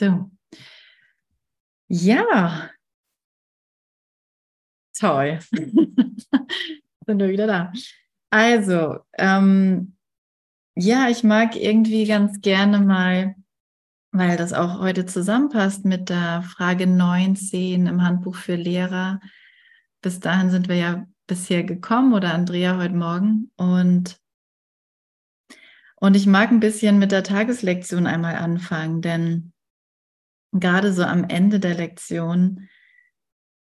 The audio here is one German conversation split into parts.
So. Ja. Toll. Sind wir wieder da. Also, ähm, ja, ich mag irgendwie ganz gerne mal, weil das auch heute zusammenpasst mit der Frage 19 im Handbuch für Lehrer. Bis dahin sind wir ja bisher gekommen oder Andrea heute Morgen und und ich mag ein bisschen mit der Tageslektion einmal anfangen, denn gerade so am Ende der Lektion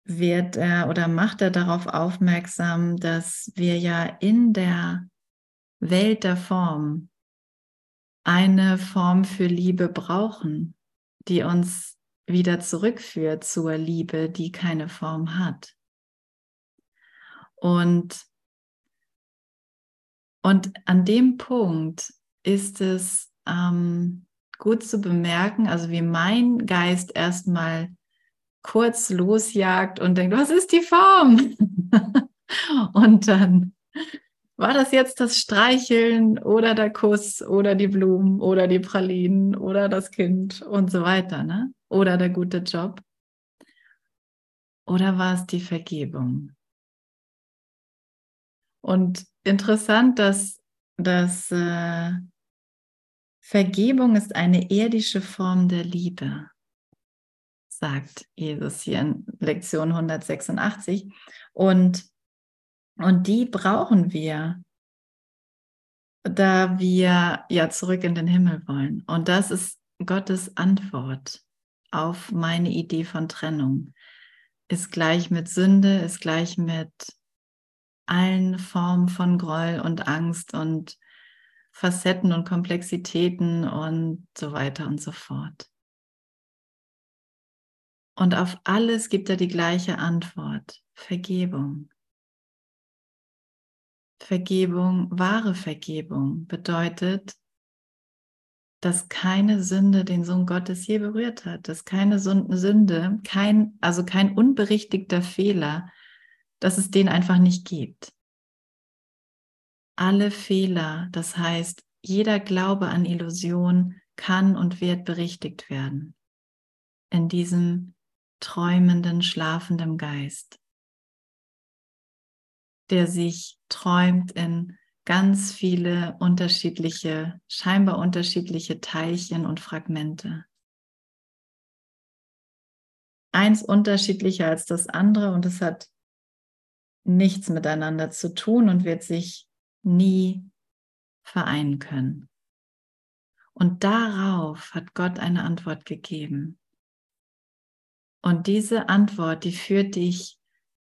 wird er oder macht er darauf aufmerksam, dass wir ja in der Welt der Form eine Form für Liebe brauchen, die uns wieder zurückführt zur Liebe, die keine Form hat. Und, und an dem Punkt ist es ähm, gut zu bemerken, also wie mein Geist erstmal kurz losjagt und denkt, was ist die Form? und dann war das jetzt das Streicheln oder der Kuss oder die Blumen oder die Pralinen oder das Kind und so weiter, ne? Oder der gute Job? Oder war es die Vergebung? Und interessant, dass, dass äh, Vergebung ist eine irdische Form der Liebe, sagt Jesus hier in Lektion 186. Und, und die brauchen wir, da wir ja zurück in den Himmel wollen. Und das ist Gottes Antwort auf meine Idee von Trennung. Ist gleich mit Sünde, ist gleich mit allen Formen von Groll und Angst und Facetten und Komplexitäten und so weiter und so fort. Und auf alles gibt er die gleiche Antwort. Vergebung. Vergebung, wahre Vergebung bedeutet, dass keine Sünde den Sohn Gottes je berührt hat, dass keine Sünde, kein, also kein unberichtigter Fehler, dass es den einfach nicht gibt alle Fehler, das heißt, jeder Glaube an Illusion kann und wird berichtigt werden in diesem träumenden, schlafenden Geist, der sich träumt in ganz viele unterschiedliche, scheinbar unterschiedliche Teilchen und Fragmente. Eins unterschiedlicher als das andere und es hat nichts miteinander zu tun und wird sich nie vereinen können. Und darauf hat Gott eine Antwort gegeben. Und diese Antwort, die führt dich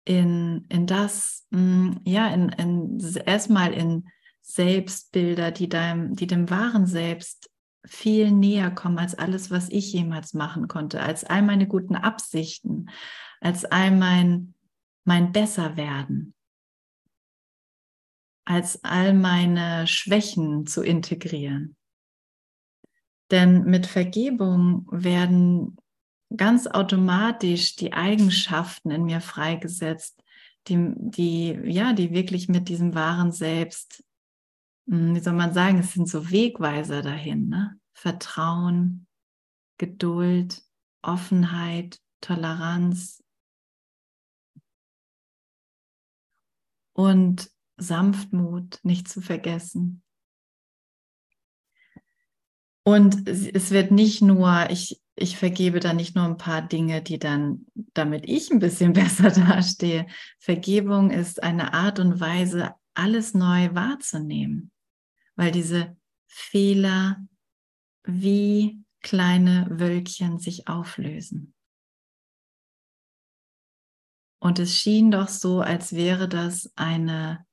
in, in das, mm, ja, in, in, erstmal in Selbstbilder, die deinem, die dem wahren Selbst viel näher kommen als alles, was ich jemals machen konnte, als all meine guten Absichten, als all mein, mein Besserwerden als all meine Schwächen zu integrieren. Denn mit Vergebung werden ganz automatisch die Eigenschaften in mir freigesetzt, die, die, ja, die wirklich mit diesem wahren Selbst, hm, wie soll man sagen, es sind so Wegweiser dahin, ne? Vertrauen, Geduld, Offenheit, Toleranz. Und Sanftmut nicht zu vergessen. Und es wird nicht nur, ich, ich vergebe da nicht nur ein paar Dinge, die dann, damit ich ein bisschen besser dastehe. Vergebung ist eine Art und Weise, alles neu wahrzunehmen, weil diese Fehler wie kleine Wölkchen sich auflösen. Und es schien doch so, als wäre das eine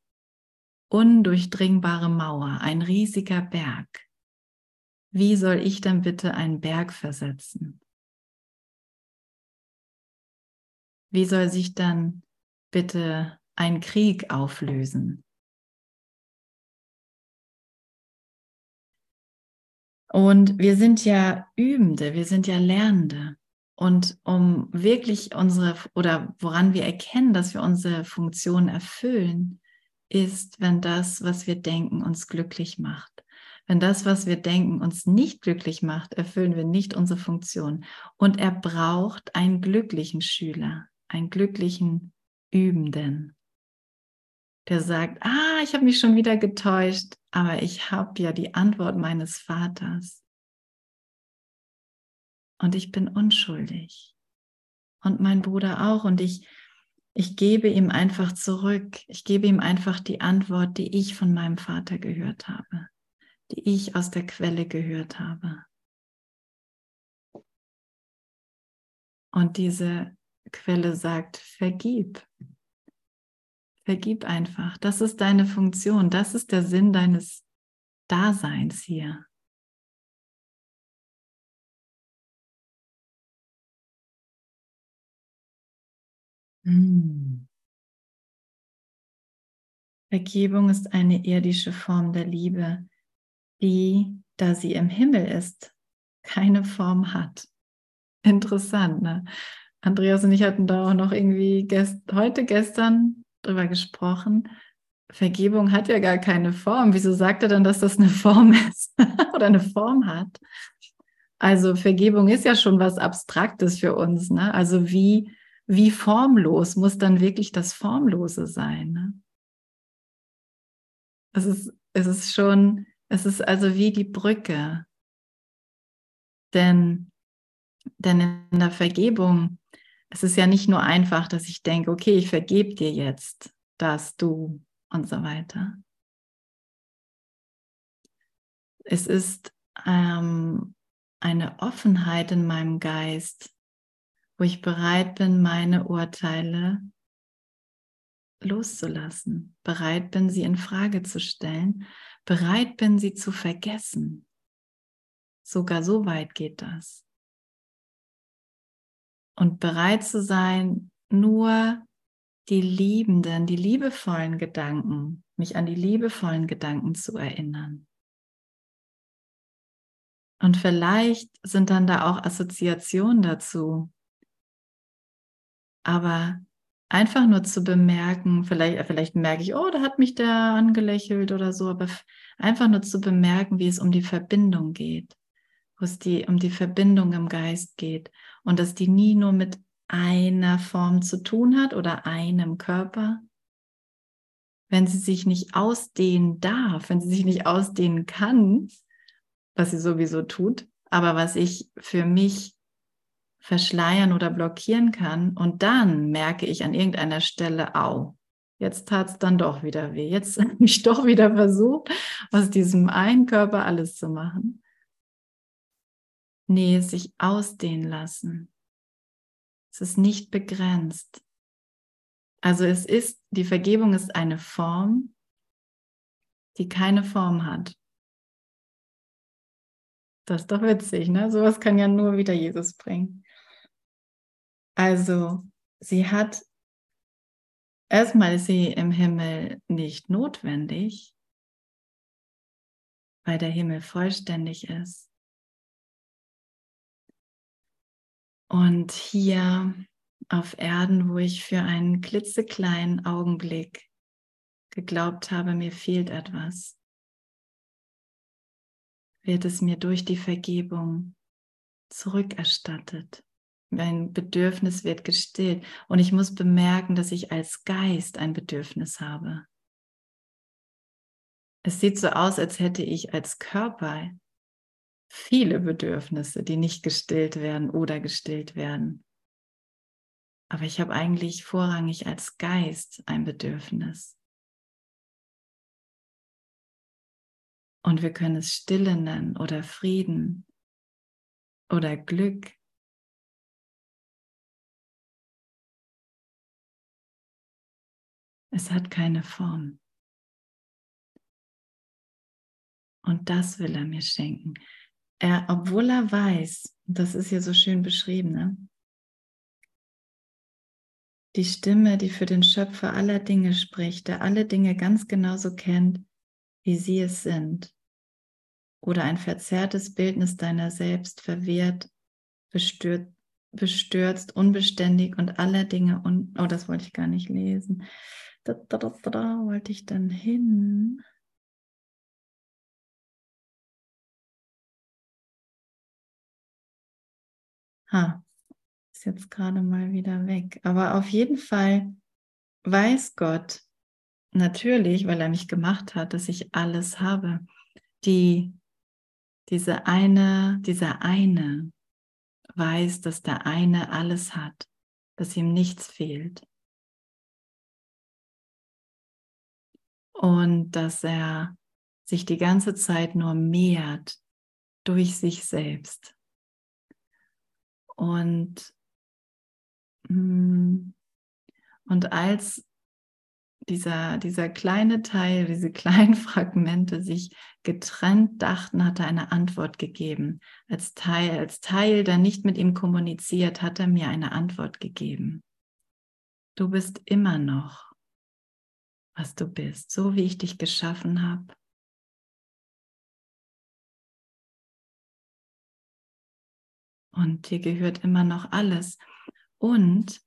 undurchdringbare Mauer, ein riesiger Berg. Wie soll ich dann bitte einen Berg versetzen? Wie soll sich dann bitte ein Krieg auflösen? Und wir sind ja Übende, wir sind ja Lernende. Und um wirklich unsere, oder woran wir erkennen, dass wir unsere Funktion erfüllen, ist, wenn das, was wir denken, uns glücklich macht. Wenn das, was wir denken, uns nicht glücklich macht, erfüllen wir nicht unsere Funktion. Und er braucht einen glücklichen Schüler, einen glücklichen Übenden, der sagt, ah, ich habe mich schon wieder getäuscht, aber ich habe ja die Antwort meines Vaters. Und ich bin unschuldig. Und mein Bruder auch. Und ich, ich gebe ihm einfach zurück. Ich gebe ihm einfach die Antwort, die ich von meinem Vater gehört habe die ich aus der Quelle gehört habe. Und diese Quelle sagt, vergib. Vergib einfach. Das ist deine Funktion. Das ist der Sinn deines Daseins hier. Hm. Vergebung ist eine irdische Form der Liebe, die, da sie im Himmel ist, keine Form hat. Interessant, ne? Andreas und ich hatten da auch noch irgendwie gest heute, gestern drüber gesprochen. Vergebung hat ja gar keine Form. Wieso sagt er dann, dass das eine Form ist oder eine Form hat? Also Vergebung ist ja schon was Abstraktes für uns. Ne? Also wie, wie formlos muss dann wirklich das Formlose sein? Ne? Es, ist, es ist schon es ist also wie die Brücke. Denn, denn in der Vergebung, es ist ja nicht nur einfach, dass ich denke, okay, ich vergebe dir jetzt, dass du und so weiter. Es ist ähm, eine Offenheit in meinem Geist, wo ich bereit bin, meine Urteile loszulassen, bereit bin, sie in Frage zu stellen bereit bin, sie zu vergessen. Sogar so weit geht das. Und bereit zu sein, nur die liebenden, die liebevollen Gedanken, mich an die liebevollen Gedanken zu erinnern. Und vielleicht sind dann da auch Assoziationen dazu. Aber einfach nur zu bemerken, vielleicht, vielleicht merke ich, oh, da hat mich der angelächelt oder so, aber einfach nur zu bemerken, wie es um die Verbindung geht, wo es die, um die Verbindung im Geist geht und dass die nie nur mit einer Form zu tun hat oder einem Körper. Wenn sie sich nicht ausdehnen darf, wenn sie sich nicht ausdehnen kann, was sie sowieso tut, aber was ich für mich verschleiern oder blockieren kann. Und dann merke ich an irgendeiner Stelle, au, jetzt tat es dann doch wieder weh. Jetzt habe ich doch wieder versucht, aus diesem einen Körper alles zu machen. Nee, sich ausdehnen lassen. Es ist nicht begrenzt. Also es ist, die Vergebung ist eine Form, die keine Form hat. Das ist doch witzig, ne? Sowas kann ja nur wieder Jesus bringen. Also sie hat, erstmal ist sie im Himmel nicht notwendig, weil der Himmel vollständig ist. Und hier auf Erden, wo ich für einen klitzekleinen Augenblick geglaubt habe, mir fehlt etwas, wird es mir durch die Vergebung zurückerstattet. Mein Bedürfnis wird gestillt. Und ich muss bemerken, dass ich als Geist ein Bedürfnis habe. Es sieht so aus, als hätte ich als Körper viele Bedürfnisse, die nicht gestillt werden oder gestillt werden. Aber ich habe eigentlich vorrangig als Geist ein Bedürfnis. Und wir können es Stille nennen oder Frieden oder Glück Es hat keine Form. Und das will er mir schenken. Er, obwohl er weiß, das ist ja so schön beschrieben, ne? die Stimme, die für den Schöpfer aller Dinge spricht, der alle Dinge ganz genauso kennt, wie sie es sind, oder ein verzerrtes Bildnis deiner selbst verwehrt, bestürzt, bestürzt unbeständig und aller Dinge, un oh, das wollte ich gar nicht lesen, da, da, da, da wollte ich dann hin? Ha, ist jetzt gerade mal wieder weg. Aber auf jeden Fall weiß Gott natürlich, weil er mich gemacht hat, dass ich alles habe. Die, diese eine, dieser eine weiß, dass der eine alles hat, dass ihm nichts fehlt. Und dass er sich die ganze Zeit nur mehrt durch sich selbst. Und, mm, und als dieser, dieser kleine Teil, diese kleinen Fragmente sich getrennt dachten, hat er eine Antwort gegeben. Als Teil, als Teil, der nicht mit ihm kommuniziert, hat er mir eine Antwort gegeben. Du bist immer noch, was du bist, so wie ich dich geschaffen habe. Und dir gehört immer noch alles. Und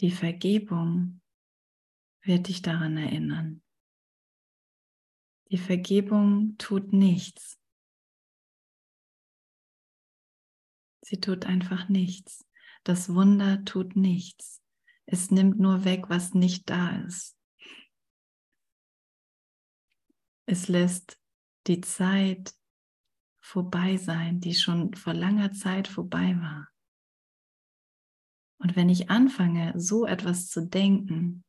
Die Vergebung wird dich daran erinnern. Die Vergebung tut nichts. Sie tut einfach nichts. Das Wunder tut nichts. Es nimmt nur weg, was nicht da ist. Es lässt die Zeit vorbei sein, die schon vor langer Zeit vorbei war. Und wenn ich anfange, so etwas zu denken,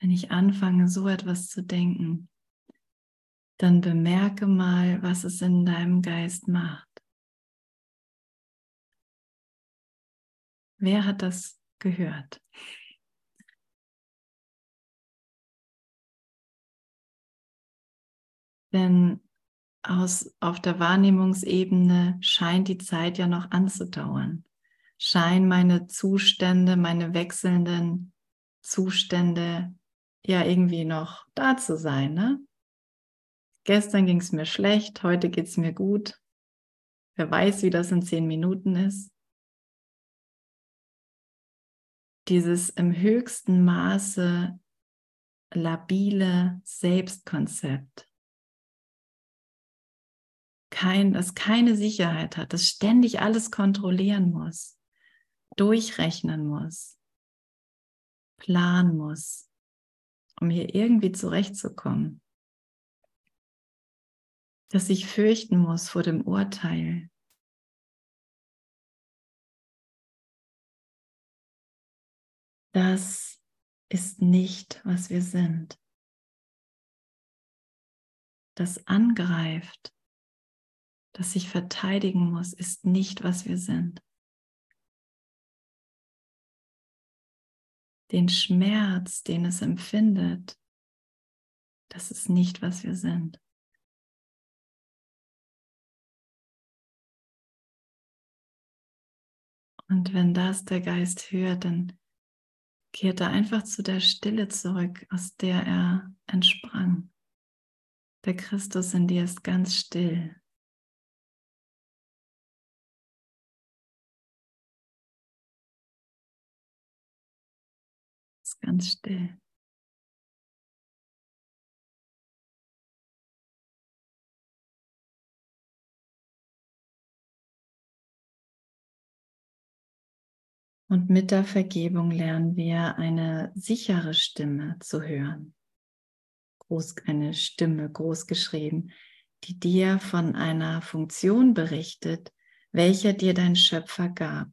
wenn ich anfange, so etwas zu denken, dann bemerke mal, was es in deinem Geist macht. Wer hat das gehört? Denn aus, auf der Wahrnehmungsebene scheint die Zeit ja noch anzudauern. Scheinen meine Zustände, meine wechselnden Zustände ja irgendwie noch da zu sein. Ne? Gestern ging es mir schlecht, heute geht es mir gut. Wer weiß, wie das in zehn Minuten ist. Dieses im höchsten Maße labile Selbstkonzept kein, das keine Sicherheit hat, das ständig alles kontrollieren muss, durchrechnen muss, planen muss, um hier irgendwie zurechtzukommen. Dass ich fürchten muss vor dem Urteil. Das ist nicht, was wir sind. Das angreift das sich verteidigen muss, ist nicht, was wir sind. Den Schmerz, den es empfindet, das ist nicht, was wir sind. Und wenn das der Geist hört, dann kehrt er einfach zu der Stille zurück, aus der er entsprang. Der Christus in dir ist ganz still. ganz still. Und mit der Vergebung lernen wir eine sichere Stimme zu hören. Groß, eine Stimme groß geschrieben, die dir von einer Funktion berichtet, welcher dir dein Schöpfer gab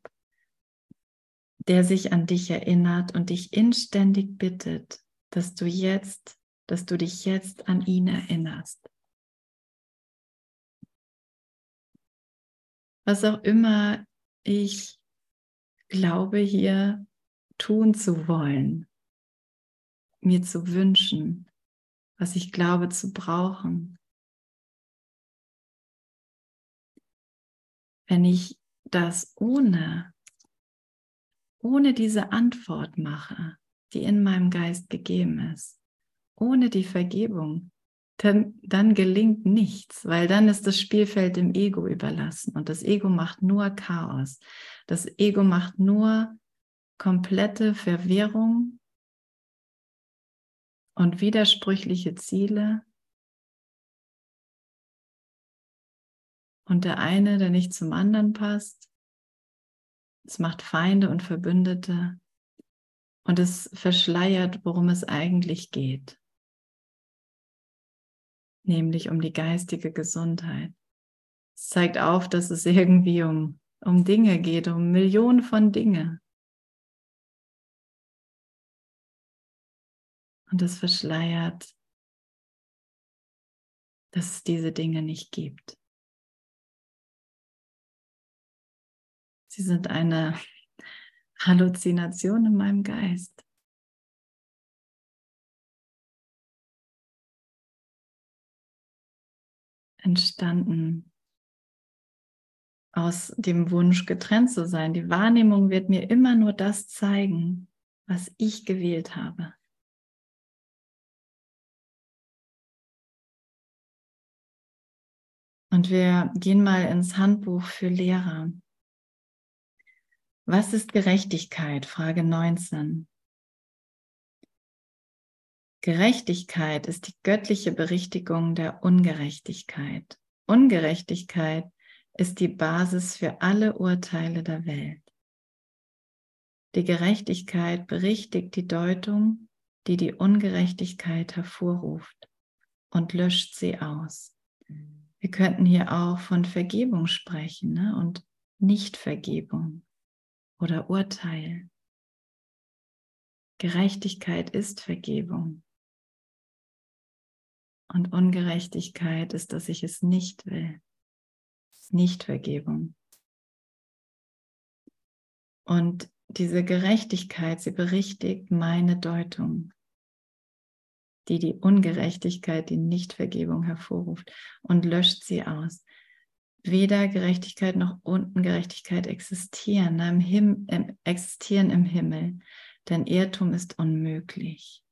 der sich an dich erinnert und dich inständig bittet, dass du jetzt, dass du dich jetzt an ihn erinnerst. Was auch immer ich glaube hier tun zu wollen, mir zu wünschen, was ich glaube zu brauchen. Wenn ich das ohne ohne diese Antwort mache, die in meinem Geist gegeben ist, ohne die Vergebung, dann, dann gelingt nichts, weil dann ist das Spielfeld dem Ego überlassen und das Ego macht nur Chaos. Das Ego macht nur komplette Verwirrung und widersprüchliche Ziele und der eine, der nicht zum anderen passt. Es macht Feinde und Verbündete und es verschleiert, worum es eigentlich geht, nämlich um die geistige Gesundheit. Es zeigt auf, dass es irgendwie um, um Dinge geht, um Millionen von Dinge. Und es verschleiert, dass es diese Dinge nicht gibt. Sie sind eine Halluzination in meinem Geist. Entstanden aus dem Wunsch, getrennt zu sein. Die Wahrnehmung wird mir immer nur das zeigen, was ich gewählt habe. Und wir gehen mal ins Handbuch für Lehrer. Was ist Gerechtigkeit? Frage 19. Gerechtigkeit ist die göttliche Berichtigung der Ungerechtigkeit. Ungerechtigkeit ist die Basis für alle Urteile der Welt. Die Gerechtigkeit berichtigt die Deutung, die die Ungerechtigkeit hervorruft und löscht sie aus. Wir könnten hier auch von Vergebung sprechen ne? und Nichtvergebung oder Urteil. Gerechtigkeit ist Vergebung. Und Ungerechtigkeit ist, dass ich es nicht will. Nicht Vergebung. Und diese Gerechtigkeit, sie berichtigt meine Deutung, die die Ungerechtigkeit, die Nichtvergebung hervorruft und löscht sie aus weder Gerechtigkeit noch Ungerechtigkeit existieren, im Him existieren im Himmel, denn Irrtum ist unmöglich.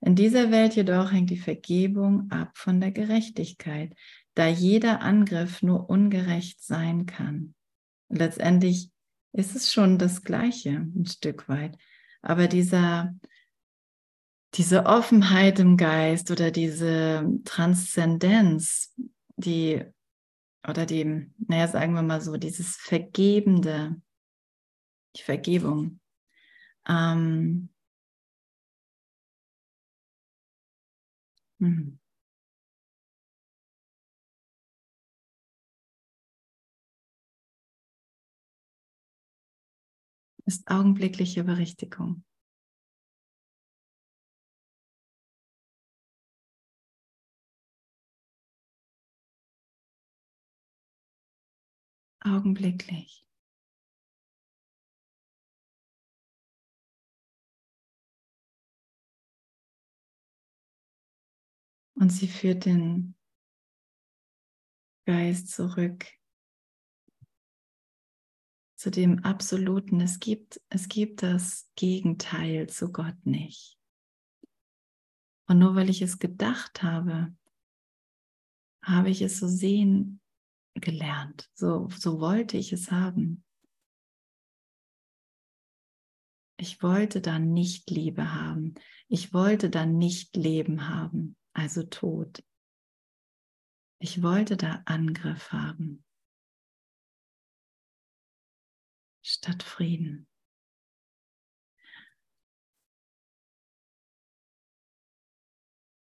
In dieser Welt jedoch hängt die Vergebung ab von der Gerechtigkeit, da jeder Angriff nur ungerecht sein kann. letztendlich ist es schon das Gleiche ein Stück weit, aber dieser diese Offenheit im Geist oder diese Transzendenz, die oder dem, naja, sagen wir mal so, dieses Vergebende, die Vergebung. Ähm, hm. ist augenblickliche Berichtigung. augenblicklich. Und sie führt den Geist zurück zu dem Absoluten. Es gibt, es gibt das Gegenteil zu Gott nicht. Und nur weil ich es gedacht habe, habe ich es so sehen gelernt. So, so wollte ich es haben. Ich wollte dann nicht Liebe haben. Ich wollte dann nicht Leben haben, also Tod. Ich wollte da Angriff haben, statt Frieden.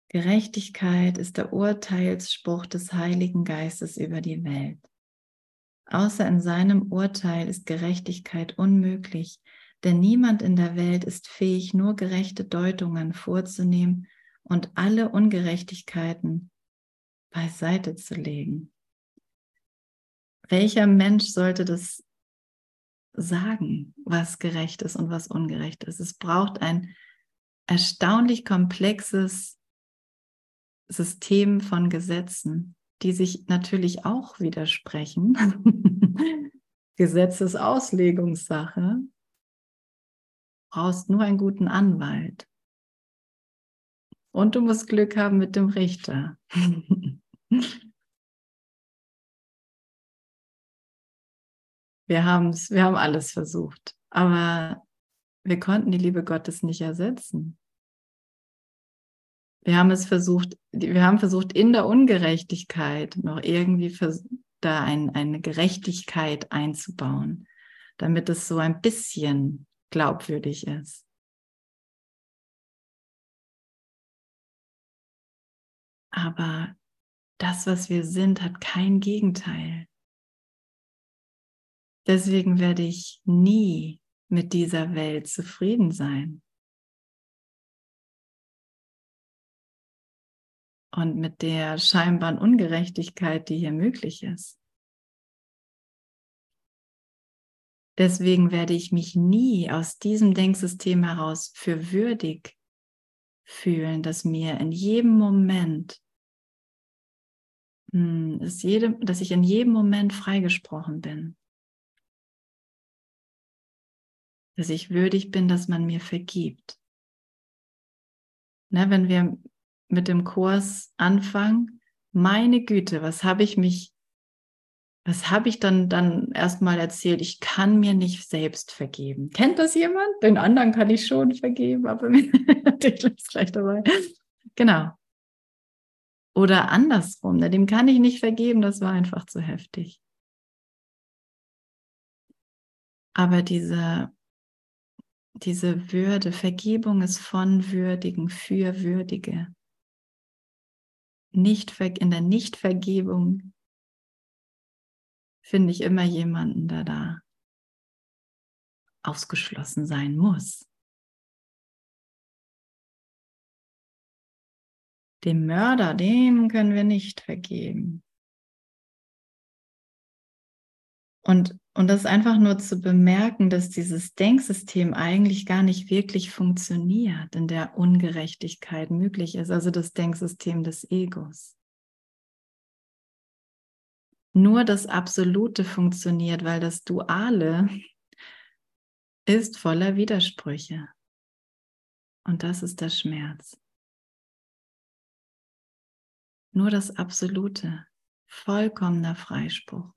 Gerechtigkeit ist der Urteilsspruch des Heiligen Geistes über die Welt. Außer in seinem Urteil ist Gerechtigkeit unmöglich, denn niemand in der Welt ist fähig, nur gerechte Deutungen vorzunehmen und alle Ungerechtigkeiten beiseite zu legen. Welcher Mensch sollte das sagen, was gerecht ist und was ungerecht ist? Es braucht ein erstaunlich komplexes System von Gesetzen, die sich natürlich auch widersprechen. Gesetzesauslegungssache. Brauchst nur einen guten Anwalt. Und du musst Glück haben mit dem Richter. wir haben wir haben alles versucht, aber wir konnten die Liebe Gottes nicht ersetzen. Wir haben es versucht, wir haben versucht, in der Ungerechtigkeit noch irgendwie da ein, eine Gerechtigkeit einzubauen, damit es so ein bisschen glaubwürdig ist. Aber das, was wir sind, hat kein Gegenteil. Deswegen werde ich nie mit dieser Welt zufrieden sein. Und mit der scheinbaren Ungerechtigkeit, die hier möglich ist. Deswegen werde ich mich nie aus diesem Denksystem heraus für würdig fühlen, dass mir in jedem Moment, dass, jedem, dass ich in jedem Moment freigesprochen bin. dass ich würdig bin, dass man mir vergibt. Ne, wenn wir mit dem Kurs anfangen, meine Güte, was habe ich mich, was habe ich dann, dann erstmal erzählt? Ich kann mir nicht selbst vergeben. Kennt das jemand? Den anderen kann ich schon vergeben, aber mir ist gleich dabei. Genau. Oder andersrum, ne, dem kann ich nicht vergeben, das war einfach zu heftig. Aber diese diese Würde, Vergebung ist von Würdigen für Würdige. Nicht, in der Nichtvergebung finde ich immer jemanden, der da ausgeschlossen sein muss. Dem Mörder, dem können wir nicht vergeben. Und, und das einfach nur zu bemerken, dass dieses Denksystem eigentlich gar nicht wirklich funktioniert, in der Ungerechtigkeit möglich ist, also das Denksystem des Egos. Nur das Absolute funktioniert, weil das Duale ist voller Widersprüche. Und das ist der Schmerz. Nur das Absolute, vollkommener Freispruch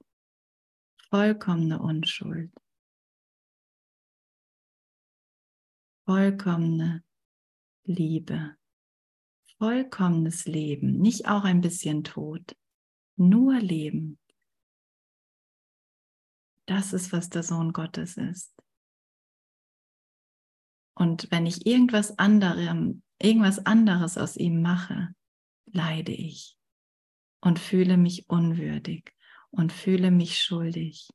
vollkommene Unschuld, vollkommene Liebe, vollkommenes Leben, nicht auch ein bisschen Tod, nur Leben. Das ist, was der Sohn Gottes ist. Und wenn ich irgendwas anderem, irgendwas anderes aus ihm mache, leide ich und fühle mich unwürdig und fühle mich schuldig.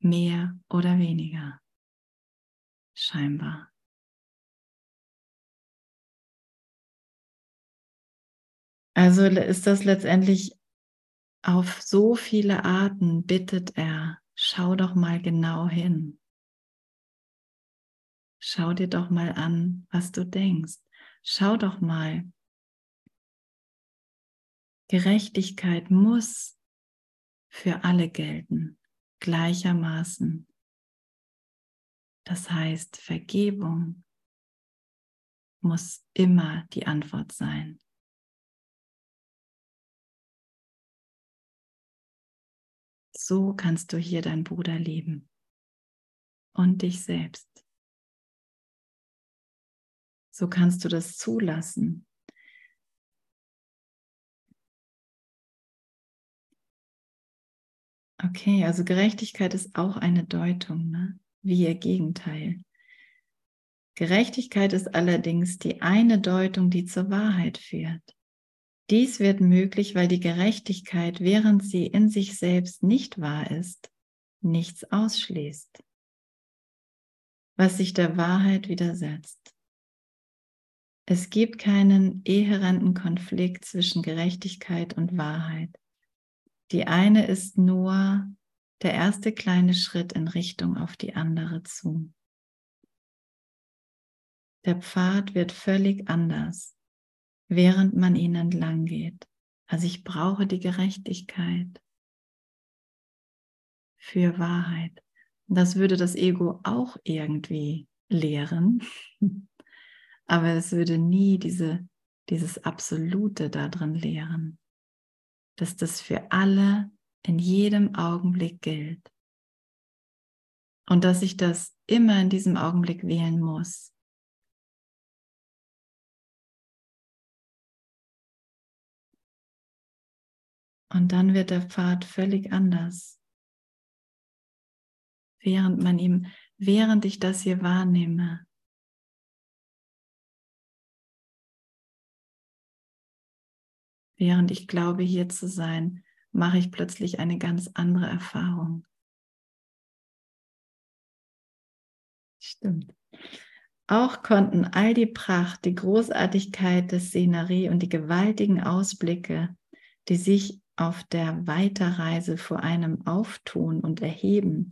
Mehr oder weniger. Scheinbar. Also ist das letztendlich auf so viele Arten, bittet er, schau doch mal genau hin. Schau dir doch mal an, was du denkst. Schau doch mal. Gerechtigkeit muss für alle gelten, gleichermaßen. Das heißt, Vergebung muss immer die Antwort sein. So kannst du hier dein Bruder lieben und dich selbst. So kannst du das zulassen, Okay, also Gerechtigkeit ist auch eine Deutung, ne? wie ihr Gegenteil. Gerechtigkeit ist allerdings die eine Deutung, die zur Wahrheit führt. Dies wird möglich, weil die Gerechtigkeit, während sie in sich selbst nicht wahr ist, nichts ausschließt, was sich der Wahrheit widersetzt. Es gibt keinen ehärenten Konflikt zwischen Gerechtigkeit und Wahrheit. Die eine ist nur der erste kleine Schritt in Richtung auf die andere zu. Der Pfad wird völlig anders, während man ihn entlang geht. Also ich brauche die Gerechtigkeit für Wahrheit. Das würde das Ego auch irgendwie lehren, aber es würde nie diese, dieses Absolute da drin lehren dass das für alle in jedem Augenblick gilt. Und dass ich das immer in diesem Augenblick wählen muss. Und dann wird der Pfad völlig anders. Während man ihm, während ich das hier wahrnehme, während ich glaube, hier zu sein, mache ich plötzlich eine ganz andere Erfahrung. Stimmt. Auch konnten all die Pracht, die Großartigkeit der Szenerie und die gewaltigen Ausblicke, die sich auf der Weiterreise vor einem auftun und erheben,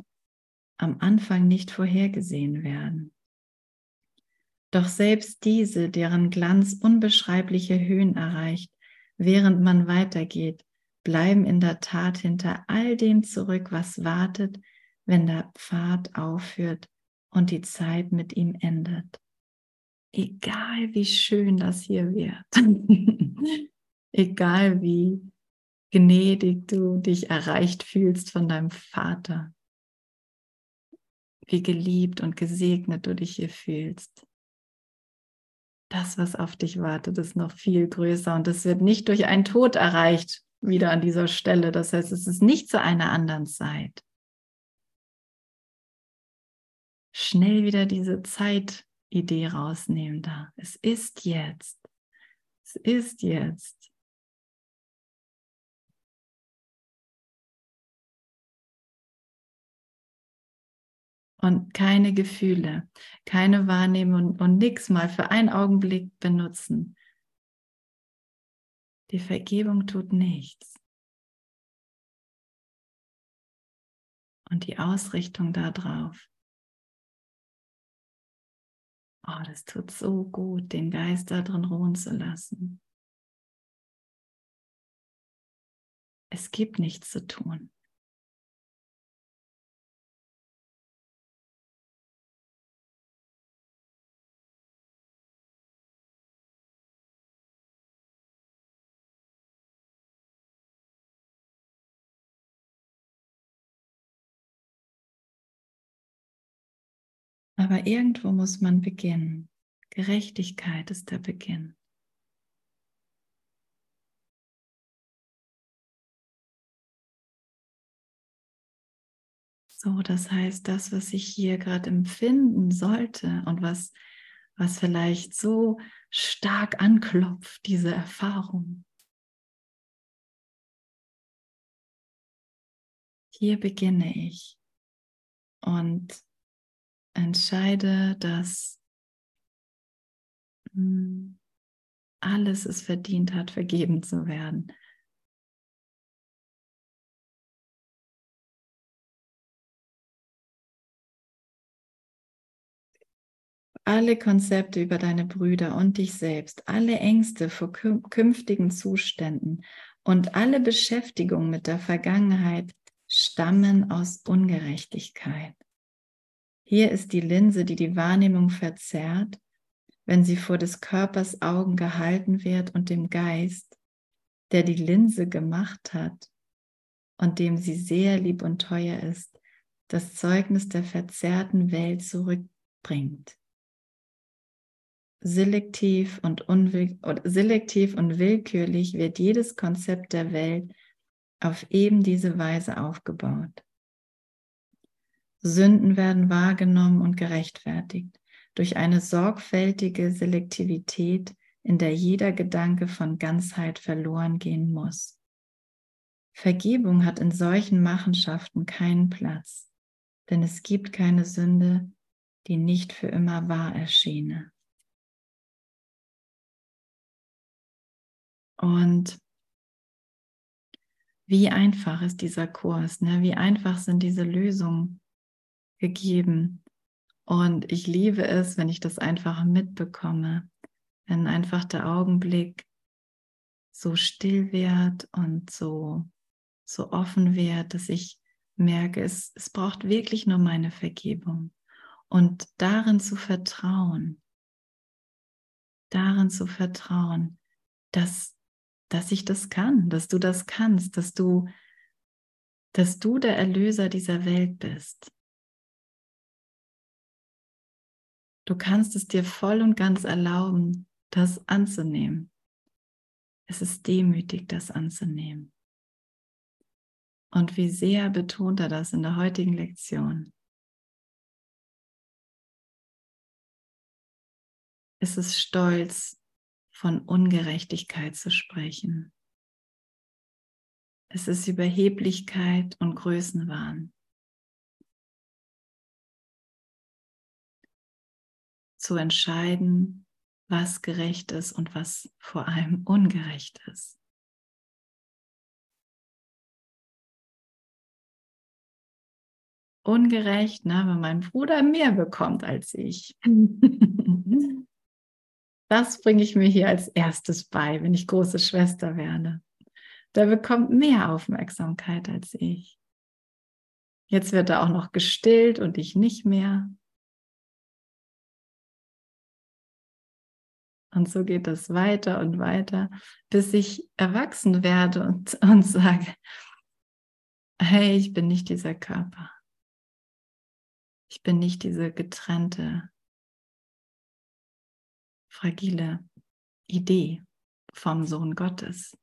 am Anfang nicht vorhergesehen werden. Doch selbst diese, deren Glanz unbeschreibliche Höhen erreicht, während man weitergeht, bleiben in der Tat hinter all dem zurück, was wartet, wenn der Pfad aufhört und die Zeit mit ihm endet. Egal wie schön das hier wird, egal wie gnädig du dich erreicht fühlst von deinem Vater, wie geliebt und gesegnet du dich hier fühlst. Das, was auf dich wartet, ist noch viel größer und es wird nicht durch einen Tod erreicht, wieder an dieser Stelle. Das heißt, es ist nicht zu einer anderen Zeit. Schnell wieder diese Zeitidee rausnehmen da. Es ist jetzt. Es ist jetzt. Und keine Gefühle, keine Wahrnehmung und nichts mal für einen Augenblick benutzen. Die Vergebung tut nichts. Und die Ausrichtung darauf. Oh, das tut so gut, den Geist da drin ruhen zu lassen. Es gibt nichts zu tun. Aber irgendwo muss man beginnen. Gerechtigkeit ist der Beginn. So, das heißt, das, was ich hier gerade empfinden sollte und was, was vielleicht so stark anklopft, diese Erfahrung. Hier beginne ich und entscheide, dass hm, alles es verdient hat, vergeben zu werden. Alle Konzepte über deine Brüder und dich selbst, alle Ängste vor künftigen Zuständen und alle Beschäftigung mit der Vergangenheit stammen aus Ungerechtigkeit. Hier ist die Linse, die die Wahrnehmung verzerrt, wenn sie vor des Körpers Augen gehalten wird und dem Geist, der die Linse gemacht hat und dem sie sehr lieb und teuer ist, das Zeugnis der verzerrten Welt zurückbringt. Selektiv und, selektiv und willkürlich wird jedes Konzept der Welt auf eben diese Weise aufgebaut. Sünden werden wahrgenommen und gerechtfertigt durch eine sorgfältige Selektivität, in der jeder Gedanke von Ganzheit verloren gehen muss. Vergebung hat in solchen Machenschaften keinen Platz, denn es gibt keine Sünde, die nicht für immer wahr erschiene. Und wie einfach ist dieser Kurs, ne? wie einfach sind diese Lösungen gegeben. Und ich liebe es, wenn ich das einfach mitbekomme, wenn einfach der Augenblick so still wird und so, so offen wird, dass ich merke, es, es braucht wirklich nur meine Vergebung. Und darin zu vertrauen, darin zu vertrauen, dass, dass ich das kann, dass du das kannst, dass du, dass du der Erlöser dieser Welt bist. Du kannst es dir voll und ganz erlauben, das anzunehmen. Es ist demütig, das anzunehmen. Und wie sehr betont er das in der heutigen Lektion? Ist es stolz, von Ungerechtigkeit zu sprechen? Es ist Überheblichkeit und Größenwahn. Zu entscheiden, was gerecht ist und was vor allem ungerecht ist. Ungerecht, ne, wenn mein Bruder mehr bekommt als ich. Das bringe ich mir hier als erstes bei, wenn ich große Schwester werde. Der bekommt mehr Aufmerksamkeit als ich. Jetzt wird er auch noch gestillt und ich nicht mehr. Und so geht das weiter und weiter, bis ich erwachsen werde und, und sage, hey, ich bin nicht dieser Körper. Ich bin nicht diese getrennte, fragile Idee vom Sohn Gottes.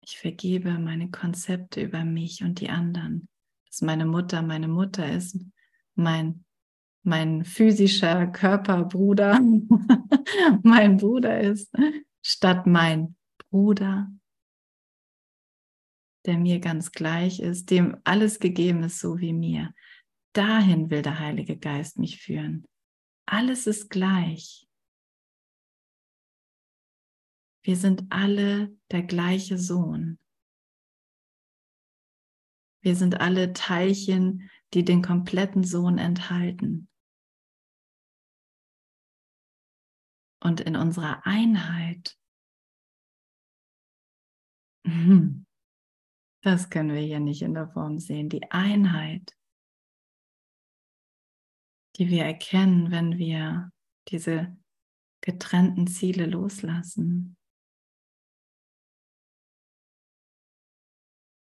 Ich vergebe meine Konzepte über mich und die anderen, dass meine Mutter meine Mutter ist, mein, mein physischer Körperbruder mein Bruder ist, statt mein Bruder, der mir ganz gleich ist, dem alles gegeben ist, so wie mir. Dahin will der Heilige Geist mich führen. Alles ist gleich. Wir sind alle der gleiche Sohn. Wir sind alle Teilchen, die den kompletten Sohn enthalten. Und in unserer Einheit, das können wir hier nicht in der Form sehen, die Einheit, die wir erkennen, wenn wir diese getrennten Ziele loslassen.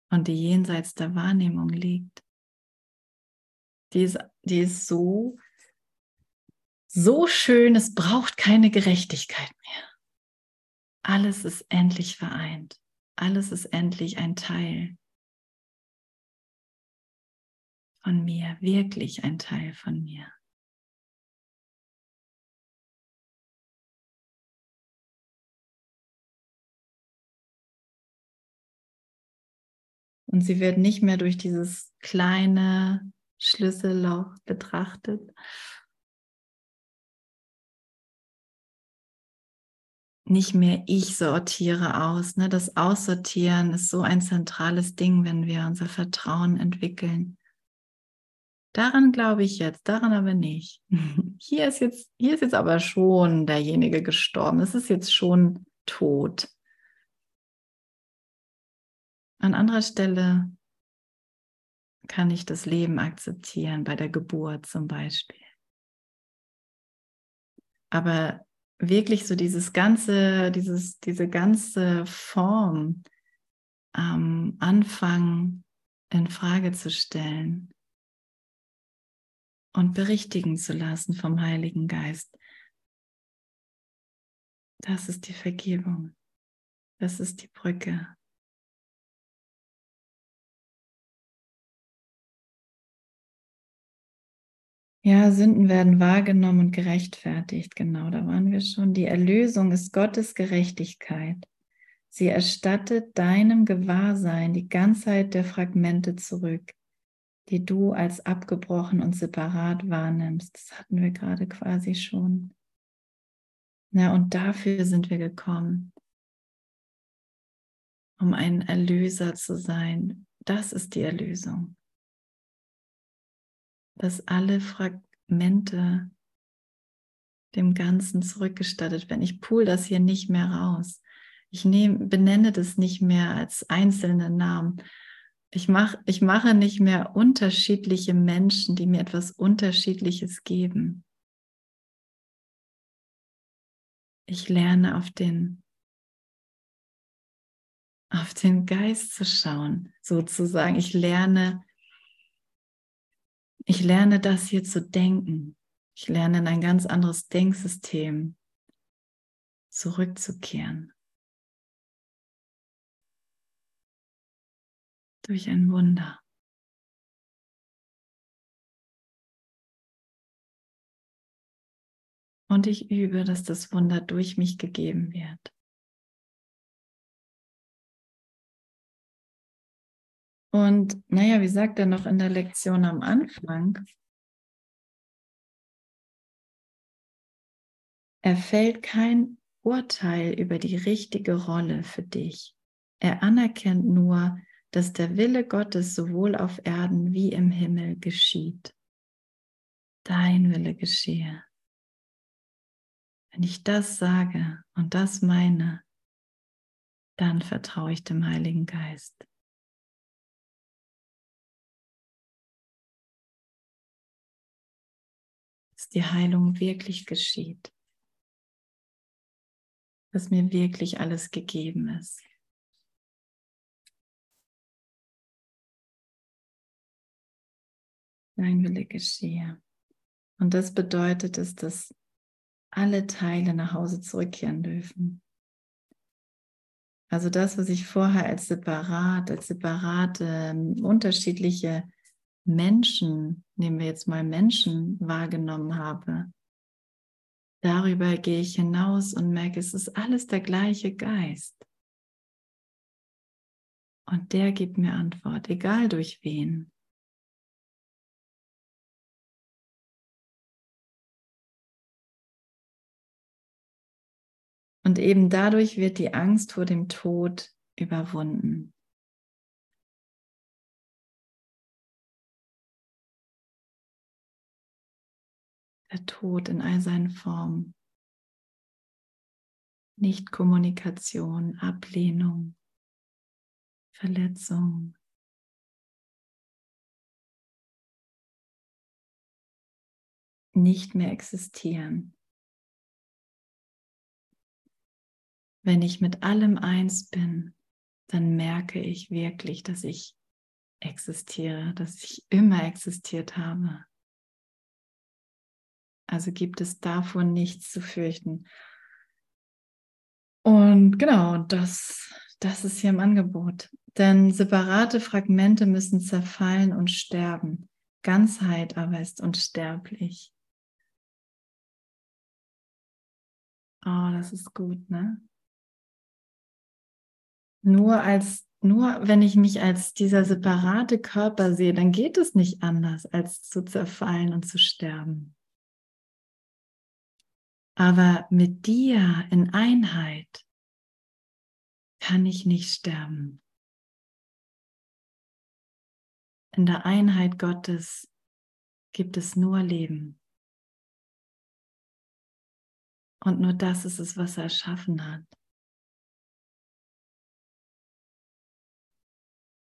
Und die jenseits der Wahrnehmung liegt. Die ist, die ist so, so schön, es braucht keine Gerechtigkeit mehr. Alles ist endlich vereint. Alles ist endlich ein Teil von mir, wirklich ein Teil von mir. Und sie wird nicht mehr durch dieses kleine Schlüsselloch betrachtet. Nicht mehr ich sortiere aus. Ne? Das Aussortieren ist so ein zentrales Ding, wenn wir unser Vertrauen entwickeln. Daran glaube ich jetzt, daran aber nicht. Hier ist jetzt, hier ist jetzt aber schon derjenige gestorben. Es ist jetzt schon tot. An anderer Stelle kann ich das Leben akzeptieren, bei der Geburt zum Beispiel. Aber wirklich so dieses ganze, dieses, diese ganze Form ähm, anfangen in Frage zu stellen und berichtigen zu lassen vom Heiligen Geist. Das ist die Vergebung. Das ist die Brücke. Ja, Sünden werden wahrgenommen und gerechtfertigt. Genau, da waren wir schon. Die Erlösung ist Gottes Gerechtigkeit. Sie erstattet deinem Gewahrsein die Ganzheit der Fragmente zurück, die du als abgebrochen und separat wahrnimmst. Das hatten wir gerade quasi schon. Na, und dafür sind wir gekommen, um ein Erlöser zu sein. Das ist die Erlösung dass alle Fragmente dem Ganzen zurückgestattet werden. Ich pool das hier nicht mehr raus. Ich nehm, benenne das nicht mehr als einzelne Namen. Ich, mach, ich mache nicht mehr unterschiedliche Menschen, die mir etwas Unterschiedliches geben. Ich lerne auf den, auf den Geist zu schauen, sozusagen. Ich lerne ich lerne das hier zu denken. Ich lerne in ein ganz anderes Denksystem zurückzukehren. Durch ein Wunder. Und ich übe, dass das Wunder durch mich gegeben wird. Und naja, wie sagt er noch in der Lektion am Anfang? Er fällt kein Urteil über die richtige Rolle für dich. Er anerkennt nur, dass der Wille Gottes sowohl auf Erden wie im Himmel geschieht. Dein Wille geschehe. Wenn ich das sage und das meine, dann vertraue ich dem Heiligen Geist. Die Heilung wirklich geschieht. Dass mir wirklich alles gegeben ist. Dein Wille geschehe. Und das bedeutet es, dass alle Teile nach Hause zurückkehren dürfen. Also das, was ich vorher als separat, als separate, ähm, unterschiedliche Menschen, nehmen wir jetzt mal Menschen, wahrgenommen habe, darüber gehe ich hinaus und merke, es ist alles der gleiche Geist. Und der gibt mir Antwort, egal durch wen. Und eben dadurch wird die Angst vor dem Tod überwunden. Der Tod in all seinen Formen. Nichtkommunikation, Ablehnung, Verletzung. Nicht mehr existieren. wenn ich mit allem eins bin, dann merke ich wirklich, dass ich existiere, dass ich immer existiert habe. Also gibt es davon nichts zu fürchten. Und genau, das, das ist hier im Angebot. Denn separate Fragmente müssen zerfallen und sterben. Ganzheit aber ist unsterblich. Oh, das ist gut, ne? nur als, nur wenn ich mich als dieser separate Körper sehe, dann geht es nicht anders, als zu zerfallen und zu sterben. Aber mit dir in Einheit kann ich nicht sterben. In der Einheit Gottes gibt es nur Leben. Und nur das ist es, was er erschaffen hat.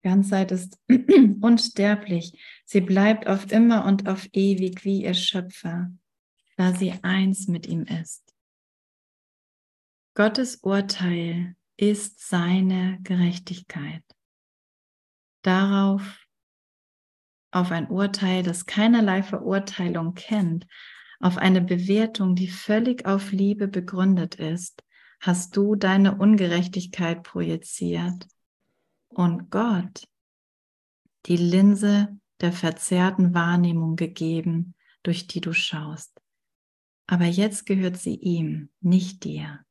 Ganzheit ist unsterblich. Sie bleibt auf immer und auf ewig wie ihr Schöpfer, da sie eins mit ihm ist. Gottes Urteil ist seine Gerechtigkeit. Darauf, auf ein Urteil, das keinerlei Verurteilung kennt, auf eine Bewertung, die völlig auf Liebe begründet ist, hast du deine Ungerechtigkeit projiziert und Gott die Linse der verzerrten Wahrnehmung gegeben, durch die du schaust. Aber jetzt gehört sie ihm, nicht dir.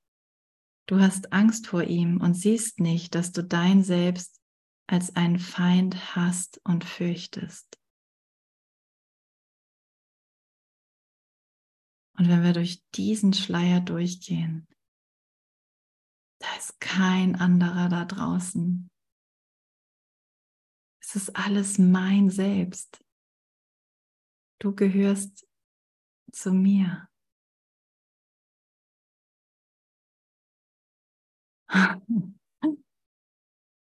Du hast Angst vor ihm und siehst nicht, dass du dein Selbst als einen Feind hast und fürchtest. Und wenn wir durch diesen Schleier durchgehen, da ist kein anderer da draußen, es ist alles mein Selbst. Du gehörst zu mir.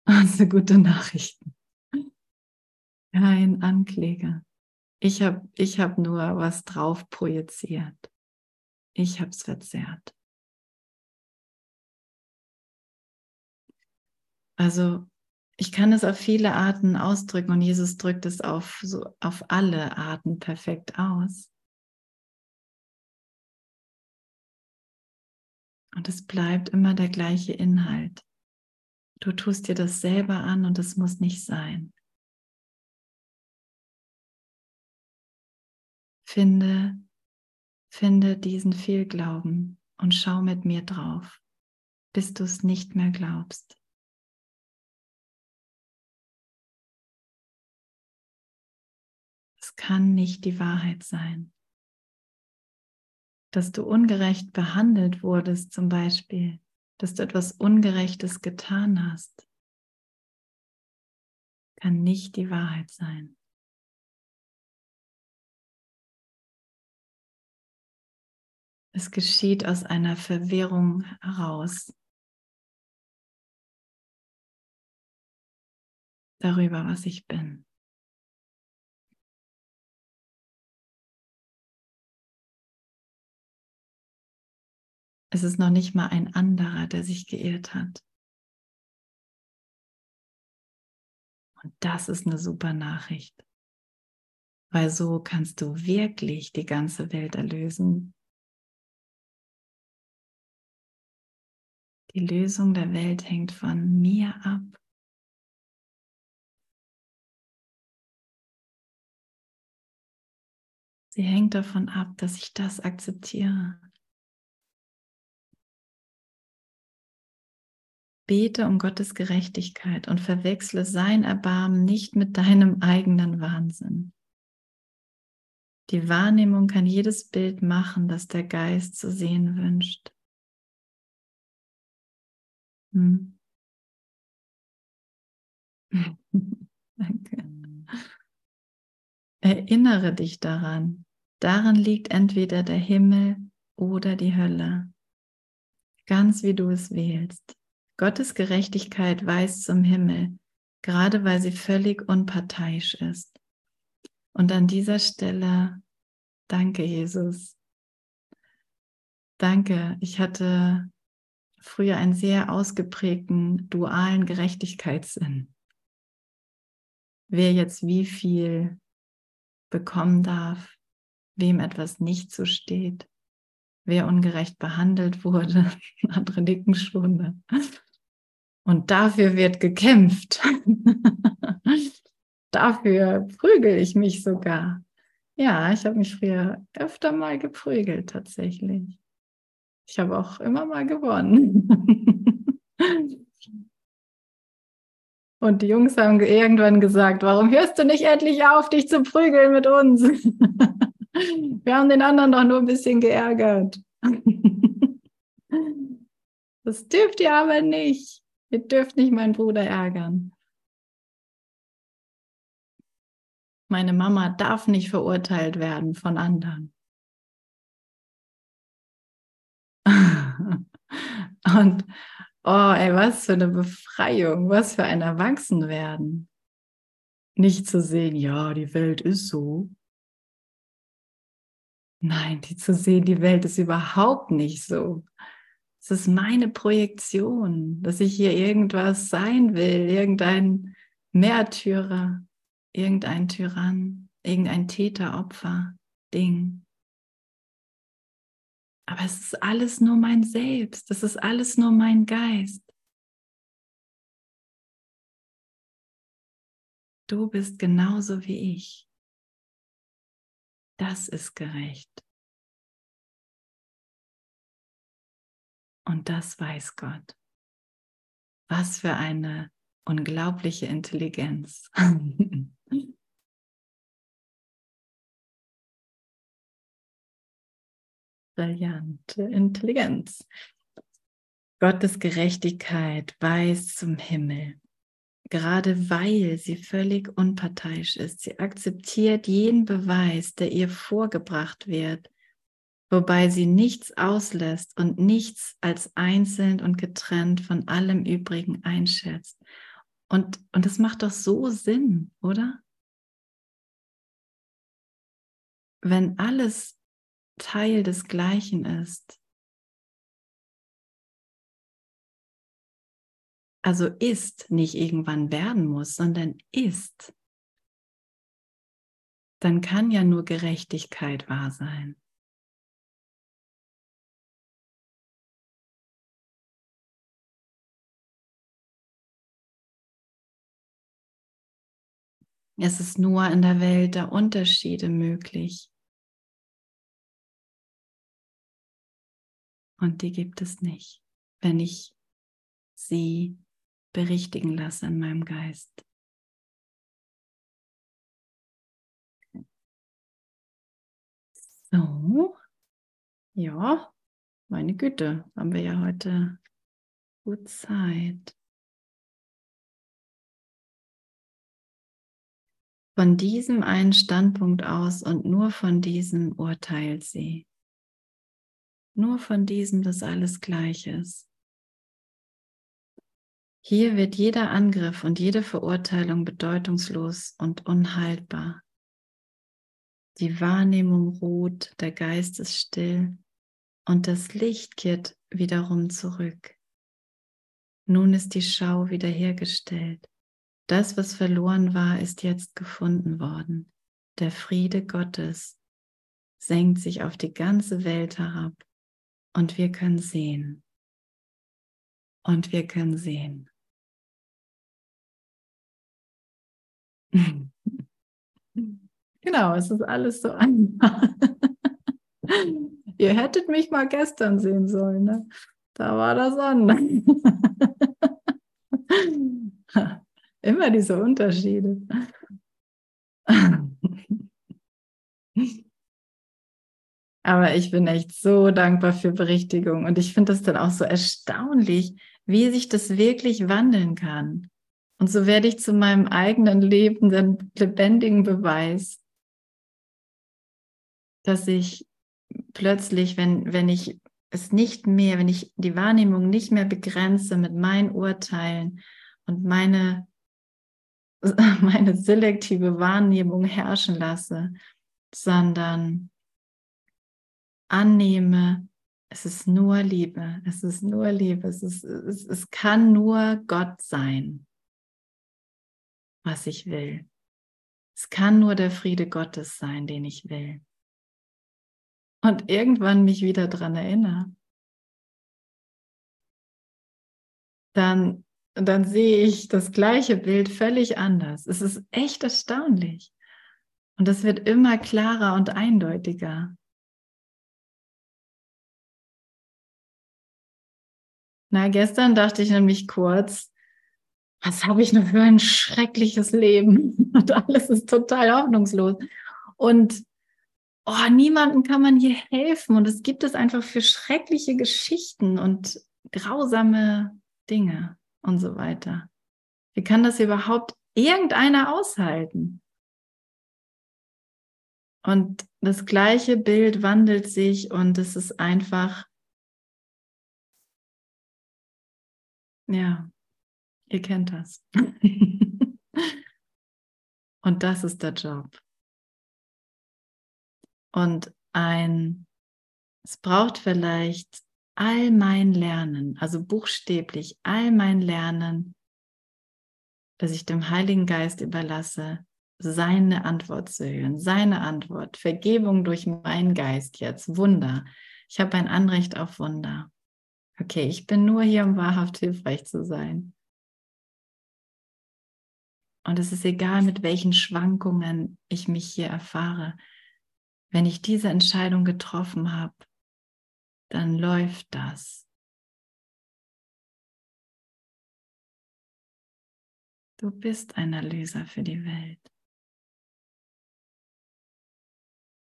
Also gute Nachrichten. Kein Ankläger. Ich habe ich hab nur was drauf projiziert. Ich habe es verzerrt. Also ich kann es auf viele Arten ausdrücken und Jesus drückt es auf, so, auf alle Arten perfekt aus. Und es bleibt immer der gleiche Inhalt. Du tust dir das selber an und es muss nicht sein. Finde, finde diesen Fehlglauben und schau mit mir drauf, bis du es nicht mehr glaubst. Es kann nicht die Wahrheit sein. Dass du ungerecht behandelt wurdest zum Beispiel, dass du etwas Ungerechtes getan hast, kann nicht die Wahrheit sein. Es geschieht aus einer Verwirrung heraus darüber, was ich bin. Es ist noch nicht mal ein anderer, der sich geirrt hat. Und das ist eine super Nachricht, weil so kannst du wirklich die ganze Welt erlösen. Die Lösung der Welt hängt von mir ab. Sie hängt davon ab, dass ich das akzeptiere. Bete um Gottes Gerechtigkeit und verwechsle sein Erbarmen nicht mit deinem eigenen Wahnsinn. Die Wahrnehmung kann jedes Bild machen, das der Geist zu sehen wünscht. Hm. Danke. Erinnere dich daran. Darin liegt entweder der Himmel oder die Hölle. Ganz wie du es wählst. Gottes Gerechtigkeit weist zum Himmel, gerade weil sie völlig unparteiisch ist. Und an dieser Stelle, danke Jesus. Danke, ich hatte früher einen sehr ausgeprägten dualen Gerechtigkeitssinn. Wer jetzt wie viel bekommen darf, wem etwas nicht zusteht, wer ungerecht behandelt wurde, andere nicken schon. Und dafür wird gekämpft. dafür prügel ich mich sogar. Ja, ich habe mich früher öfter mal geprügelt tatsächlich. Ich habe auch immer mal gewonnen. Und die Jungs haben irgendwann gesagt, warum hörst du nicht endlich auf, dich zu prügeln mit uns? Wir haben den anderen doch nur ein bisschen geärgert. Das dürft ihr aber nicht. Ihr dürft nicht meinen Bruder ärgern. Meine Mama darf nicht verurteilt werden von anderen. Und oh, ey, was für eine Befreiung, was für ein Erwachsenwerden. Nicht zu sehen, ja, die Welt ist so. Nein, die zu sehen, die Welt ist überhaupt nicht so. Es ist meine Projektion, dass ich hier irgendwas sein will, irgendein Märtyrer, irgendein Tyrann, irgendein Täter-Opfer, Ding. Aber es ist alles nur mein Selbst, es ist alles nur mein Geist. Du bist genauso wie ich. Das ist gerecht. Und das weiß Gott. Was für eine unglaubliche Intelligenz. Brillante Intelligenz. Gottes Gerechtigkeit weist zum Himmel gerade weil sie völlig unparteiisch ist. Sie akzeptiert jeden Beweis, der ihr vorgebracht wird, wobei sie nichts auslässt und nichts als einzeln und getrennt von allem Übrigen einschätzt. Und, und das macht doch so Sinn, oder? Wenn alles Teil des Gleichen ist, also ist, nicht irgendwann werden muss, sondern ist, dann kann ja nur Gerechtigkeit wahr sein. Es ist nur in der Welt der Unterschiede möglich. Und die gibt es nicht, wenn ich sie berichtigen lasse in meinem Geist. So, ja, meine Güte, haben wir ja heute gut Zeit. Von diesem einen Standpunkt aus und nur von diesem urteilt sie. Nur von diesem, dass alles gleich ist. Hier wird jeder Angriff und jede Verurteilung bedeutungslos und unhaltbar. Die Wahrnehmung ruht, der Geist ist still und das Licht kehrt wiederum zurück. Nun ist die Schau wiederhergestellt. Das, was verloren war, ist jetzt gefunden worden. Der Friede Gottes senkt sich auf die ganze Welt herab und wir können sehen. Und wir können sehen. Genau, es ist alles so einfach. Ihr hättet mich mal gestern sehen sollen, ne? Da war das anders. Immer diese Unterschiede. Aber ich bin echt so dankbar für Berichtigung und ich finde das dann auch so erstaunlich, wie sich das wirklich wandeln kann. Und so werde ich zu meinem eigenen lebenden, lebendigen Beweis, dass ich plötzlich, wenn, wenn ich es nicht mehr, wenn ich die Wahrnehmung nicht mehr begrenze mit meinen Urteilen und meine, meine selektive Wahrnehmung herrschen lasse, sondern annehme, es ist nur Liebe, es ist nur Liebe, es, ist, es, es kann nur Gott sein, was ich will. Es kann nur der Friede Gottes sein, den ich will und irgendwann mich wieder daran erinnere, dann, dann sehe ich das gleiche Bild völlig anders. Es ist echt erstaunlich. Und es wird immer klarer und eindeutiger. Na, gestern dachte ich nämlich kurz, was habe ich nur für ein schreckliches Leben und alles ist total hoffnungslos. Und oh, niemandem kann man hier helfen und es gibt es einfach für schreckliche Geschichten und grausame Dinge und so weiter. Wie kann das überhaupt irgendeiner aushalten? Und das gleiche Bild wandelt sich und es ist einfach, ja, ihr kennt das. und das ist der Job und ein, es braucht vielleicht all mein Lernen, also buchstäblich all mein Lernen, dass ich dem Heiligen Geist überlasse, seine Antwort zu hören, seine Antwort, Vergebung durch meinen Geist jetzt, Wunder. Ich habe ein Anrecht auf Wunder. Okay, ich bin nur hier, um wahrhaft hilfreich zu sein. Und es ist egal, mit welchen Schwankungen ich mich hier erfahre wenn ich diese Entscheidung getroffen habe, dann läuft das. Du bist ein Erlöser für die Welt.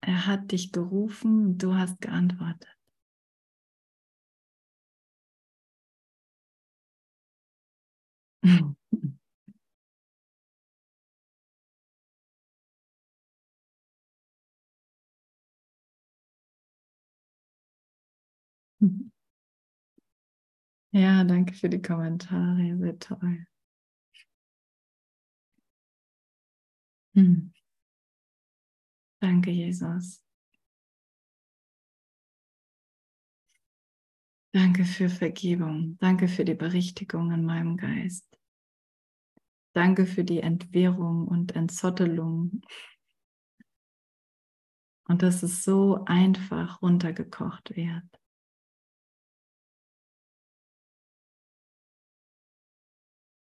Er hat dich gerufen und du hast geantwortet. Ja, danke für die Kommentare, sehr toll. Hm. Danke, Jesus. Danke für Vergebung. Danke für die Berichtigung in meinem Geist. Danke für die Entwährung und Entzottelung. Und dass es so einfach runtergekocht wird.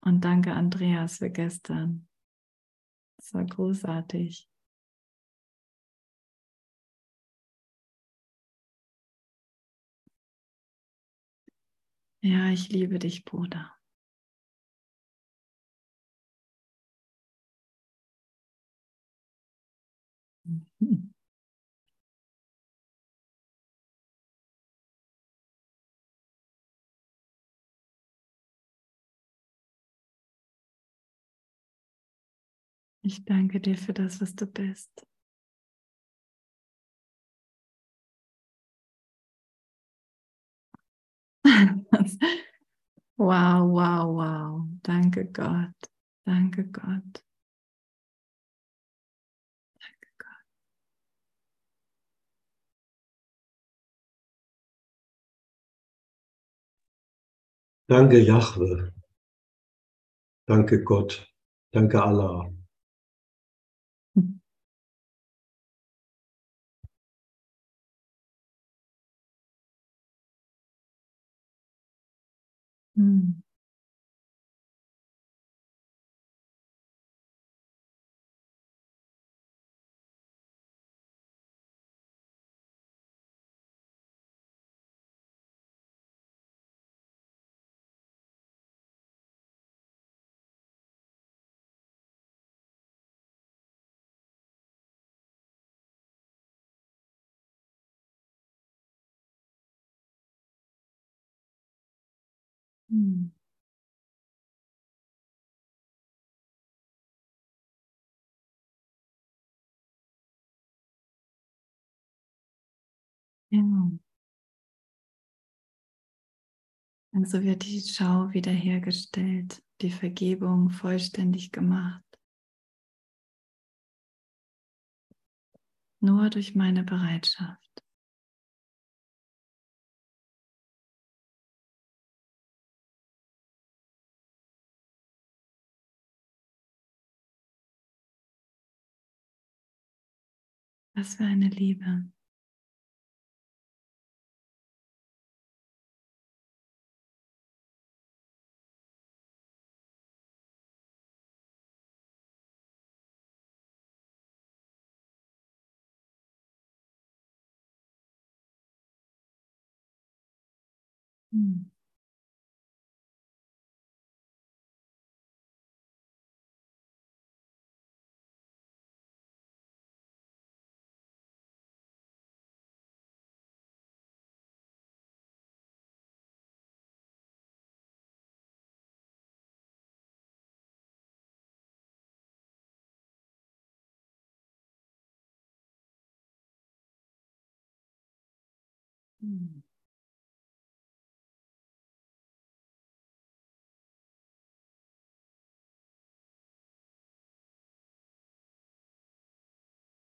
Und danke, Andreas, für gestern. Das war großartig. Ja, ich liebe dich, Bruder. Ich danke dir für das, was du bist. wow, wow, wow. Danke Gott. Danke Gott. Danke Gott. Danke Jahwe. Danke Gott. Danke Allah. Hm. Hm. Ja. Also wird die Schau wiederhergestellt, die Vergebung vollständig gemacht. Nur durch meine Bereitschaft. Was für eine Liebe. Hm. Hm.